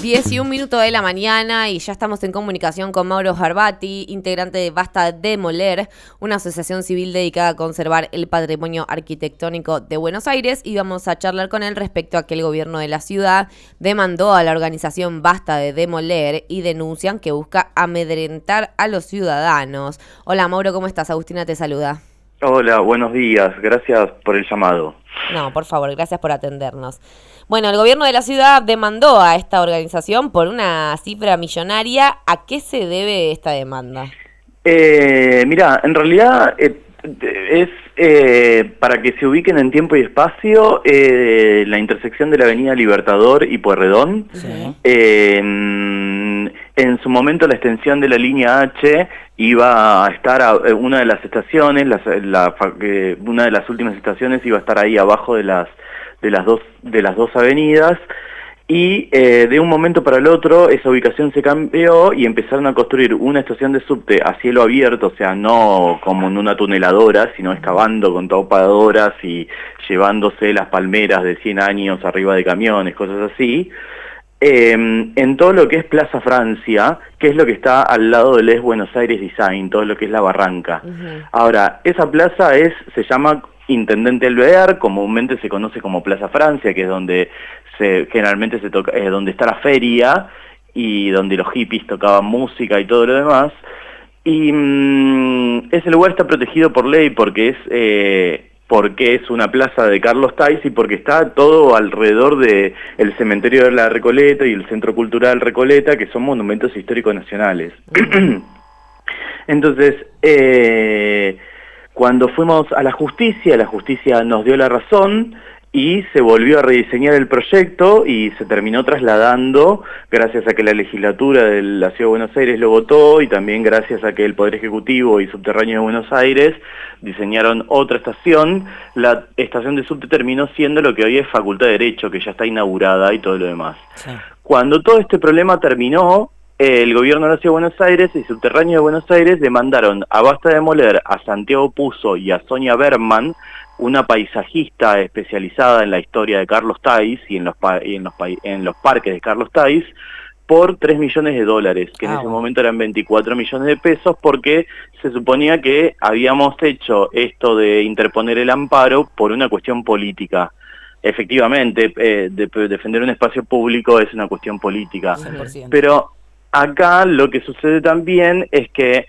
10 y un minuto de la mañana y ya estamos en comunicación con Mauro Garbati, integrante de Basta Demoler, una asociación civil dedicada a conservar el patrimonio arquitectónico de Buenos Aires y vamos a charlar con él respecto a que el gobierno de la ciudad demandó a la organización Basta de Demoler y denuncian que busca amedrentar a los ciudadanos. Hola Mauro, ¿cómo estás? Agustina te saluda. Hola, buenos días. Gracias por el llamado. No, por favor, gracias por atendernos. Bueno, el gobierno de la ciudad demandó a esta organización por una cifra millonaria. ¿A qué se debe esta demanda? Eh, mira, en realidad eh, es eh, para que se ubiquen en tiempo y espacio eh, la intersección de la Avenida Libertador y Puerredón. En su momento la extensión de la línea H iba a estar a, una de las estaciones, una de las últimas estaciones iba a estar ahí abajo de las de las dos, avenidas. Y eh, de un momento para el otro esa ubicación se cambió y empezaron a construir una estación de subte a cielo abierto, o sea, no como en una tuneladora, sino excavando con topadoras y llevándose las palmeras de 100 años arriba de camiones, cosas así, em, en todo lo que es Plaza Francia, que es lo que está al lado del Es Buenos Aires Design, todo lo que es la barranca. Ahora, esa plaza es, se llama Intendente Alvear, comúnmente se conoce como Plaza Francia, que es donde se, generalmente se toca, donde está la feria y donde los hippies tocaban música y todo lo demás. Y mm, ese lugar está protegido por ley porque es, eh, porque es una plaza de Carlos Tais y porque está todo alrededor del el cementerio de la Recoleta y el Centro Cultural Recoleta, que son monumentos históricos nacionales. Entonces, eh, cuando fuimos a la justicia, la justicia nos dio la razón y se volvió a rediseñar el proyecto y se terminó trasladando gracias a que la legislatura de la Ciudad de Buenos Aires lo votó y también gracias a que el Poder Ejecutivo y Subterráneo de Buenos Aires diseñaron otra estación. La estación de subte terminó siendo lo que hoy es Facultad de Derecho, que ya está inaugurada y todo lo demás. Cuando todo este problema terminó, el gobierno de la Ciudad de Buenos Aires y Subterráneo de Buenos Aires demandaron a Basta de Moler, a Santiago Puzo y a Sonia Berman, una paisajista especializada en la historia de Carlos Tais y en los, en los, en los parques de Carlos Tais, por 3 millones de dólares, que en ah, ese momento eran 24 millones de pesos, porque se suponía que habíamos hecho esto de interponer el amparo por una cuestión política. Efectivamente, eh, defender un espacio público es una cuestión política. Pero Acá lo que sucede también es que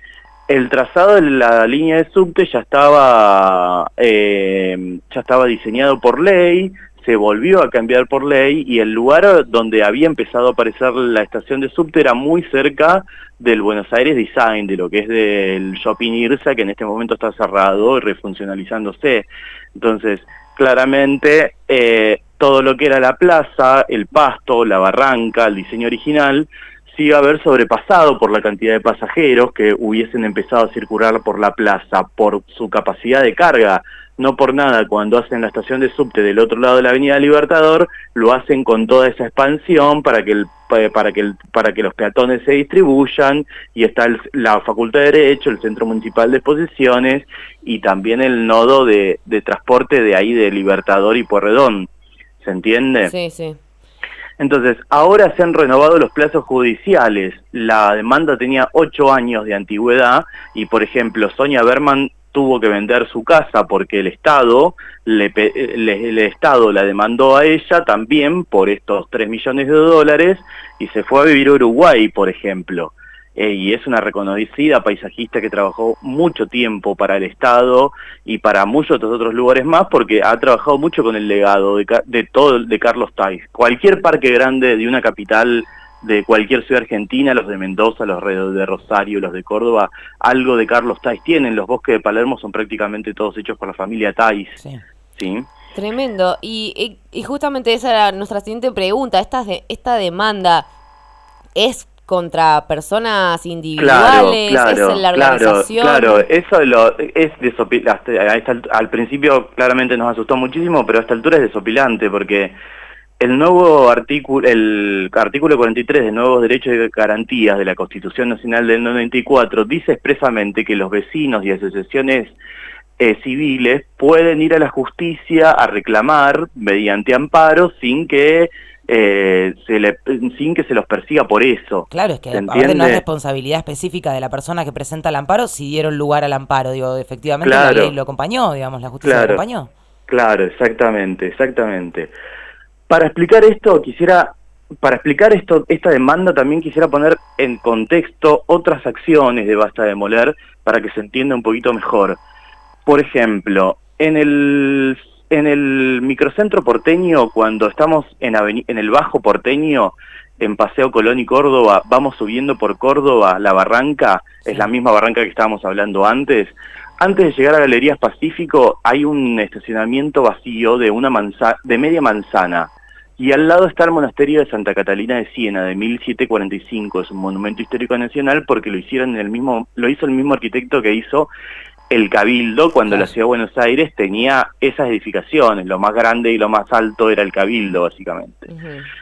el trazado de la línea de subte ya estaba, eh, ya estaba diseñado por ley, se volvió a cambiar por ley y el lugar donde había empezado a aparecer la estación de subte era muy cerca del Buenos Aires Design, de lo que es del Shopping Irsa, que en este momento está cerrado y refuncionalizándose. Entonces, claramente, eh, todo lo que era la plaza, el pasto, la barranca, el diseño original, se iba a haber sobrepasado por la cantidad de pasajeros que hubiesen empezado a circular por la plaza, por su capacidad de carga. No por nada, cuando hacen la estación de subte del otro lado de la Avenida Libertador, lo hacen con toda esa expansión para que, el, para que, el, para que los peatones se distribuyan y está la Facultad de Derecho, el Centro Municipal de Exposiciones y también el nodo de, de transporte de ahí de Libertador y Porredón. ¿Se entiende? Sí, sí. Entonces, ahora se han renovado los plazos judiciales. La demanda tenía ocho años de antigüedad y, por ejemplo, Sonia Berman tuvo que vender su casa porque el Estado, le, el Estado la demandó a ella también por estos tres millones de dólares y se fue a vivir a Uruguay, por ejemplo. Eh, y es una reconocida paisajista que trabajó mucho tiempo para el Estado y para muchos otros lugares más porque ha trabajado mucho con el legado de, todo de Carlos Tais. Cualquier parque grande de una capital de cualquier ciudad argentina, los de Mendoza, los de Rosario, los de Córdoba, algo de Carlos Tais tienen. Los bosques de Palermo son prácticamente todos hechos por la familia Tais. Sí. Tremendo. Y, y, justamente esa era nuestra siguiente pregunta. Esta, esta demanda es contra personas individuales, claro, es la organización. Claro, eso lo, es desopilante. Al principio claramente nos asustó muchísimo, pero a esta altura es desopilante porque el nuevo artículo, el artículo 43 de Nuevos Derechos y Garantías de la Constitución Nacional del 94 dice expresamente que los vecinos y asociaciones eh, civiles pueden ir a la justicia a reclamar mediante amparo sin que eh, se le, sin que se los persiga por eso. Claro, es que aparte no es responsabilidad específica de la persona que presenta el amparo si dieron lugar al amparo. Digo, efectivamente la ley lo acompañó, digamos, la justicia lo acompañó. Claro, exactamente, exactamente. Para explicar esto, quisiera, para explicar esto, esta demanda también quisiera poner en contexto otras acciones de Basta de Moler para que se entienda un poquito mejor. Por ejemplo, en el en el microcentro porteño, cuando estamos en, en el Bajo Porteño, en Paseo Colón y Córdoba, vamos subiendo por Córdoba, la barranca, es la misma barranca que estábamos hablando antes. Antes de llegar a Galerías Pacífico hay un estacionamiento vacío de, una manza de media manzana. Y al lado está el monasterio de Santa Catalina de Siena, de 1745. Es un monumento histórico nacional porque lo hicieron el mismo, lo hizo el mismo arquitecto que hizo el Cabildo cuando la Ciudad de Buenos Aires tenía esas edificaciones, lo más grande y lo más alto era el Cabildo básicamente.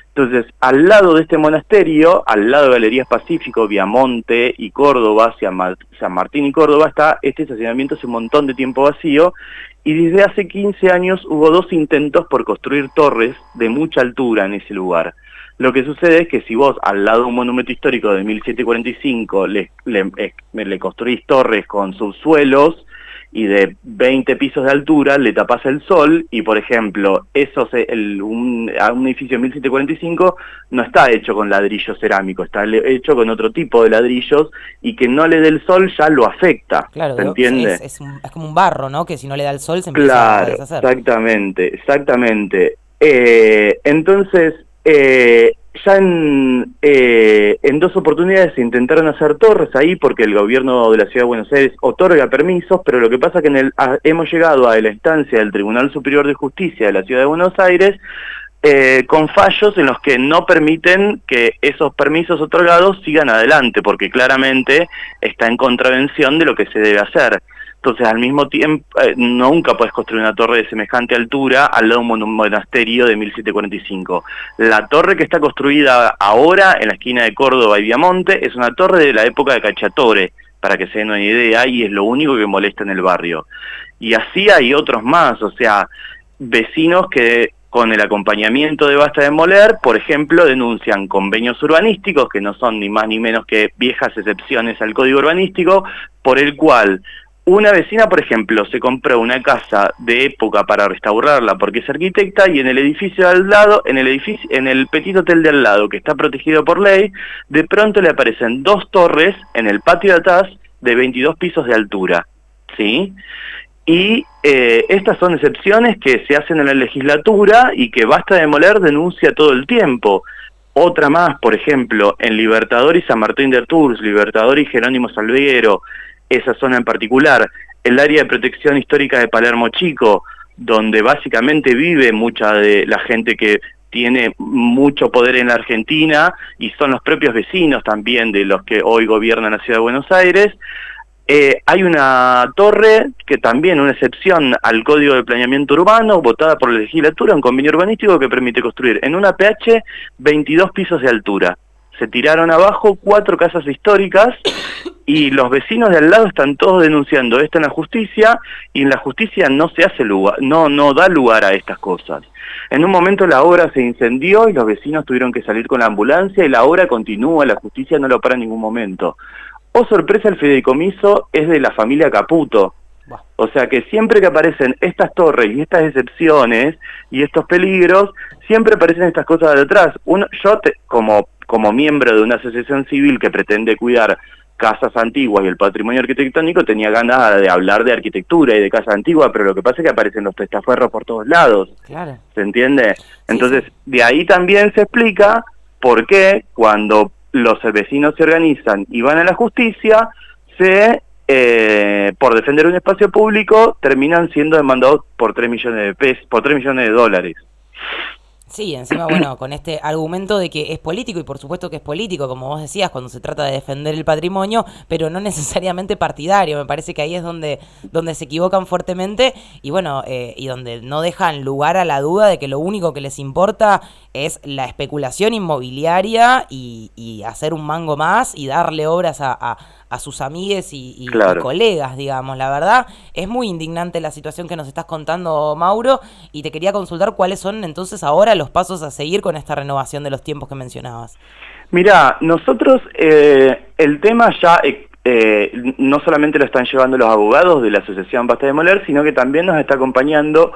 Entonces, al lado de este monasterio, al lado de Galerías Pacífico, Viamonte y Córdoba, San Martín y Córdoba, está este estacionamiento hace un montón de tiempo vacío y desde hace 15 años hubo dos intentos por construir torres de mucha altura en ese lugar. Lo que sucede es que si vos al lado de un monumento histórico de 1745 le, le, le construís torres con subsuelos y de 20 pisos de altura le tapas el sol y por ejemplo eso el, un, un edificio de 1745 no está hecho con ladrillo cerámico, está hecho con otro tipo de ladrillos y que no le dé el sol ya lo afecta, claro, ¿se entiende? Es, como un barro, ¿no? Que si no le da el sol se empieza a deshacer. Exactamente, exactamente. Eh, entonces eh, ya en, eh, en dos oportunidades se intentaron hacer torres ahí porque el gobierno de la Ciudad de Buenos Aires otorga permisos, pero lo que pasa es que en el, hemos llegado a la instancia del Tribunal Superior de Justicia de la Ciudad de Buenos Aires eh, con fallos en los que no permiten que esos permisos otorgados sigan adelante, porque claramente está en contravención de lo que se debe hacer. Entonces, al mismo tiempo, eh, nunca puedes construir una torre de semejante altura al lado de un monasterio de 1745. La torre que está construida ahora en la esquina de Córdoba y Viamonte es una torre de la época de Cachatore, para que se den una idea, y es lo único que molesta en el barrio. Y así hay otros más, o sea, vecinos que con el acompañamiento de Basta de Moler, por ejemplo, denuncian convenios urbanísticos, que no son ni más ni menos que viejas excepciones al código urbanístico, por el cual una vecina, por ejemplo, se compró una casa de época para restaurarla porque es arquitecta y en el edificio al lado, en el edificio, en el petit hotel de al lado, que está protegido por ley, de pronto le aparecen dos torres en el patio de atrás de 22 pisos de altura, ¿sí? Y eh, estas son excepciones que se hacen en la legislatura y que Basta Demoler denuncia todo el tiempo. Otra más, por ejemplo, en Libertador y San Martín de Tours, Libertador y Jerónimo Salveguero, esa zona en particular, el área de protección histórica de Palermo Chico, donde básicamente vive mucha de la gente que tiene mucho poder en la Argentina y son los propios vecinos también de los que hoy gobiernan la ciudad de Buenos Aires. Eh, hay una torre que también, una excepción al Código de Planeamiento Urbano, votada por la legislatura, un convenio urbanístico que permite construir en una PH 22 pisos de altura. Se tiraron abajo cuatro casas históricas y los vecinos de al lado están todos denunciando esto en la justicia y en la justicia no se hace lugar, no, no da lugar a estas cosas. En un momento la obra se incendió y los vecinos tuvieron que salir con la ambulancia y la obra continúa, la justicia no lo para en ningún momento. Oh sorpresa, el fideicomiso es de la familia Caputo. O sea que siempre que aparecen estas torres y estas excepciones y estos peligros, siempre aparecen estas cosas de atrás. Uno, yo como, como miembro de una asociación civil que pretende cuidar casas antiguas y el patrimonio arquitectónico, tenía ganas de hablar de arquitectura y de casas antiguas, pero lo que pasa es que aparecen los testaferros por todos lados. Claro. ¿Se entiende? Entonces, de ahí también se explica por qué cuando los vecinos se organizan y van a la justicia, se eh, por defender un espacio público terminan siendo demandados por 3 millones de pesos, por 3 millones de dólares. Sí, encima, bueno, con este argumento de que es político, y por supuesto que es político, como vos decías, cuando se trata de defender el patrimonio, pero no necesariamente partidario. Me parece que ahí es donde, donde se equivocan fuertemente y bueno, eh, y donde no dejan lugar a la duda de que lo único que les importa es la especulación inmobiliaria y, hacer un mango más y darle obras a, a sus amigues y, colegas, digamos. La verdad, es muy indignante la situación que nos estás contando, Mauro, y te quería consultar cuáles son entonces ahora los pasos a seguir con esta renovación de los tiempos que mencionabas. Mira, nosotros eh, el tema ya eh, eh, no solamente lo están llevando los abogados de la Asociación Basta de Moler, sino que también nos está acompañando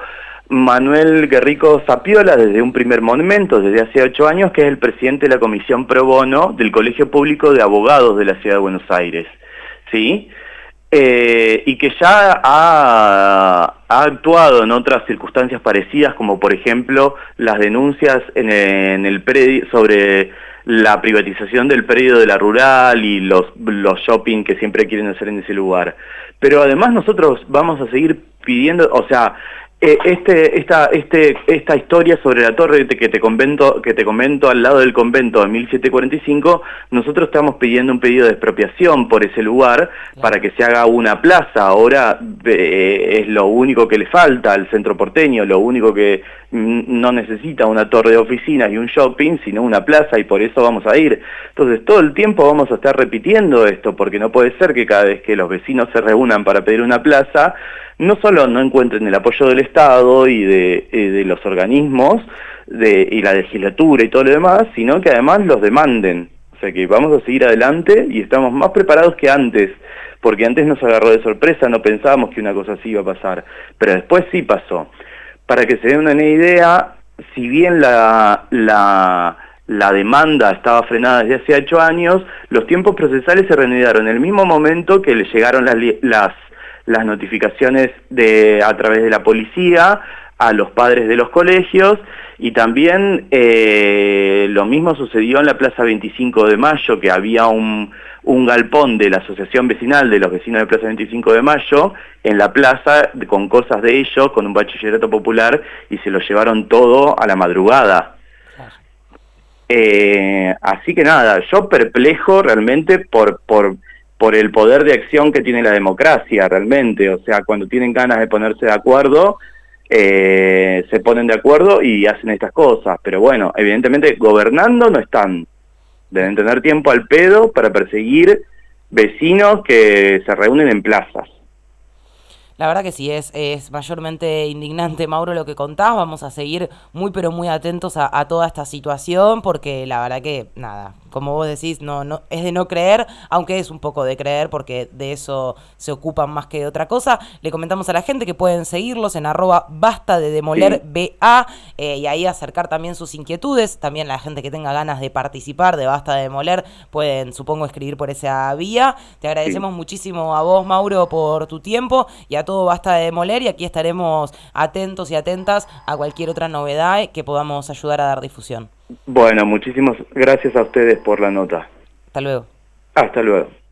Manuel Guerrico Zapiola desde un primer momento, desde hace ocho años, que es el presidente de la Comisión Pro Bono del Colegio Público de Abogados de la Ciudad de Buenos Aires. ¿Sí? Eh, y que ya ha, actuado en otras circunstancias parecidas, como por ejemplo las denuncias en, el predio sobre la privatización del predio de la rural y los, los shopping que siempre quieren hacer en ese lugar. Pero además nosotros vamos a seguir pidiendo, o sea, este, esta, este, esta historia sobre la torre que te, comento, que te comento al lado del convento de 1745, nosotros estamos pidiendo un pedido de expropiación por ese lugar para que se haga una plaza. Ahora eh, es lo único que le falta al centro porteño, lo único que no necesita una torre de oficinas y un shopping, sino una plaza y por eso vamos a ir. Entonces todo el tiempo vamos a estar repitiendo esto, porque no puede ser que cada vez que los vecinos se reúnan para pedir una plaza, no solo no encuentren el apoyo del Estado y de, eh, los organismos y la legislatura y todo lo demás, sino que además los demanden. O sea que vamos a seguir adelante y estamos más preparados que antes, porque antes nos agarró de sorpresa, no pensábamos que una cosa así iba a pasar, pero después sí pasó. Para que se den una idea, si bien la, la, demanda estaba frenada desde hace ocho años, los tiempos procesales se reanudaron en el mismo momento que le llegaron las las notificaciones de, a través de la policía a los padres de los colegios y también eh, lo mismo sucedió en la Plaza 25 de Mayo, que había un, un galpón de la Asociación Vecinal de los Vecinos de Plaza 25 de Mayo en la plaza con cosas de ellos, con un bachillerato popular y se lo llevaron todo a la madrugada. Eh, así que nada, yo perplejo realmente por, por por el poder de acción que tiene la democracia realmente, o sea, cuando tienen ganas de ponerse de acuerdo, eh, se ponen de acuerdo y hacen estas cosas, pero bueno, evidentemente gobernando no están, deben tener tiempo al pedo para perseguir vecinos que se reúnen en plazas. La verdad que sí, es, es mayormente indignante, Mauro, lo que contás. Vamos a seguir muy, pero muy atentos a, a toda esta situación, porque la verdad que, nada, como vos decís, no, no, es de no creer, aunque es un poco de creer porque de eso se ocupan más que de otra cosa. Le comentamos a la gente que pueden seguirlos en arroba basta de demoler BA eh, y ahí acercar también sus inquietudes. También la gente que tenga ganas de participar de basta de demoler pueden, supongo, escribir por esa vía. Te agradecemos muchísimo a vos, Mauro, por tu tiempo y a todo basta de demoler y aquí estaremos atentos y atentas a cualquier otra novedad que podamos ayudar a dar difusión. Bueno, muchísimas gracias a ustedes por la nota. Hasta luego. Hasta luego.